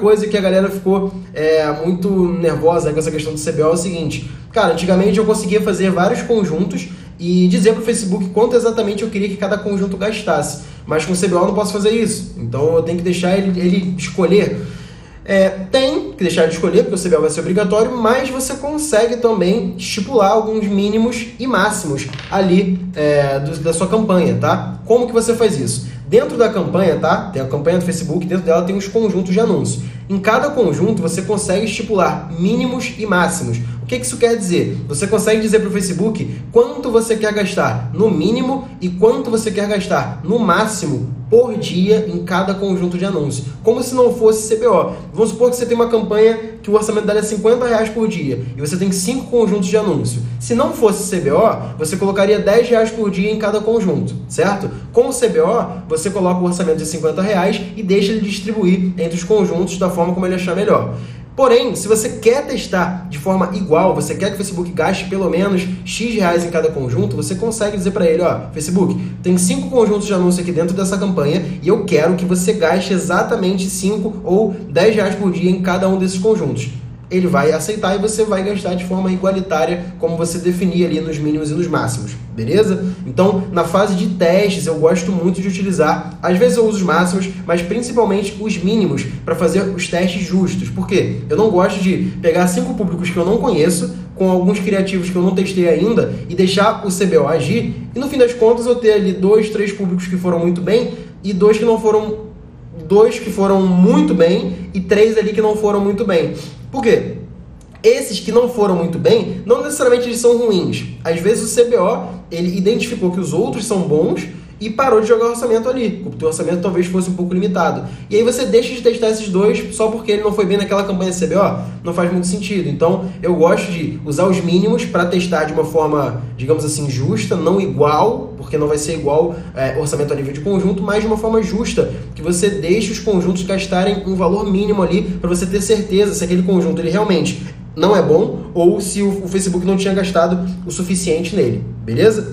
coisa que a galera ficou é, muito nervosa com essa questão do CBO é o seguinte, cara, antigamente eu conseguia fazer vários conjuntos e dizer para o Facebook quanto exatamente eu queria que cada conjunto gastasse, mas com o CBO eu não posso fazer isso, então eu tenho que deixar ele, ele escolher. É, tem que deixar de escolher, porque o CBO vai ser obrigatório, mas você consegue também estipular alguns mínimos e máximos ali é, do, da sua campanha, tá? Como que você faz isso? Dentro da campanha, tá? Tem a campanha do Facebook, dentro dela tem os conjuntos de anúncios. Em cada conjunto você consegue estipular mínimos e máximos. O que isso quer dizer? Você consegue dizer para o Facebook quanto você quer gastar no mínimo e quanto você quer gastar no máximo por dia em cada conjunto de anúncios. Como se não fosse CBO. Vamos supor que você tem uma campanha que o orçamento dela é 50 reais por dia e você tem cinco conjuntos de anúncio. Se não fosse CBO, você colocaria 10 reais por dia em cada conjunto, certo? Com o CBO, você coloca o orçamento de 50 reais e deixa ele distribuir entre os conjuntos da forma como ele achar melhor. Porém, se você quer testar de forma igual, você quer que o Facebook gaste pelo menos X reais em cada conjunto, você consegue dizer para ele, ó, Facebook, tem cinco conjuntos de anúncio aqui dentro dessa campanha e eu quero que você gaste exatamente 5 ou 10 reais por dia em cada um desses conjuntos ele vai aceitar e você vai gastar de forma igualitária, como você definir ali nos mínimos e nos máximos, beleza? Então, na fase de testes, eu gosto muito de utilizar, às vezes eu uso os máximos, mas principalmente os mínimos para fazer os testes justos. Por quê? Eu não gosto de pegar cinco públicos que eu não conheço, com alguns criativos que eu não testei ainda e deixar o CBO agir, e no fim das contas eu ter ali dois, três públicos que foram muito bem e dois que não foram dois que foram muito bem e três ali que não foram muito bem. Por quê? Esses que não foram muito bem, não necessariamente eles são ruins. Às vezes o CBO, ele identificou que os outros são bons e parou de jogar orçamento ali. O teu orçamento talvez fosse um pouco limitado. E aí você deixa de testar esses dois só porque ele não foi bem naquela campanha CBO. Não faz muito sentido. Então, eu gosto de usar os mínimos para testar de uma forma, digamos assim, justa, não igual, porque não vai ser igual é, orçamento a nível de conjunto, mas de uma forma justa, que você deixe os conjuntos gastarem um valor mínimo ali para você ter certeza se aquele conjunto ele realmente não é bom ou se o Facebook não tinha gastado o suficiente nele, beleza?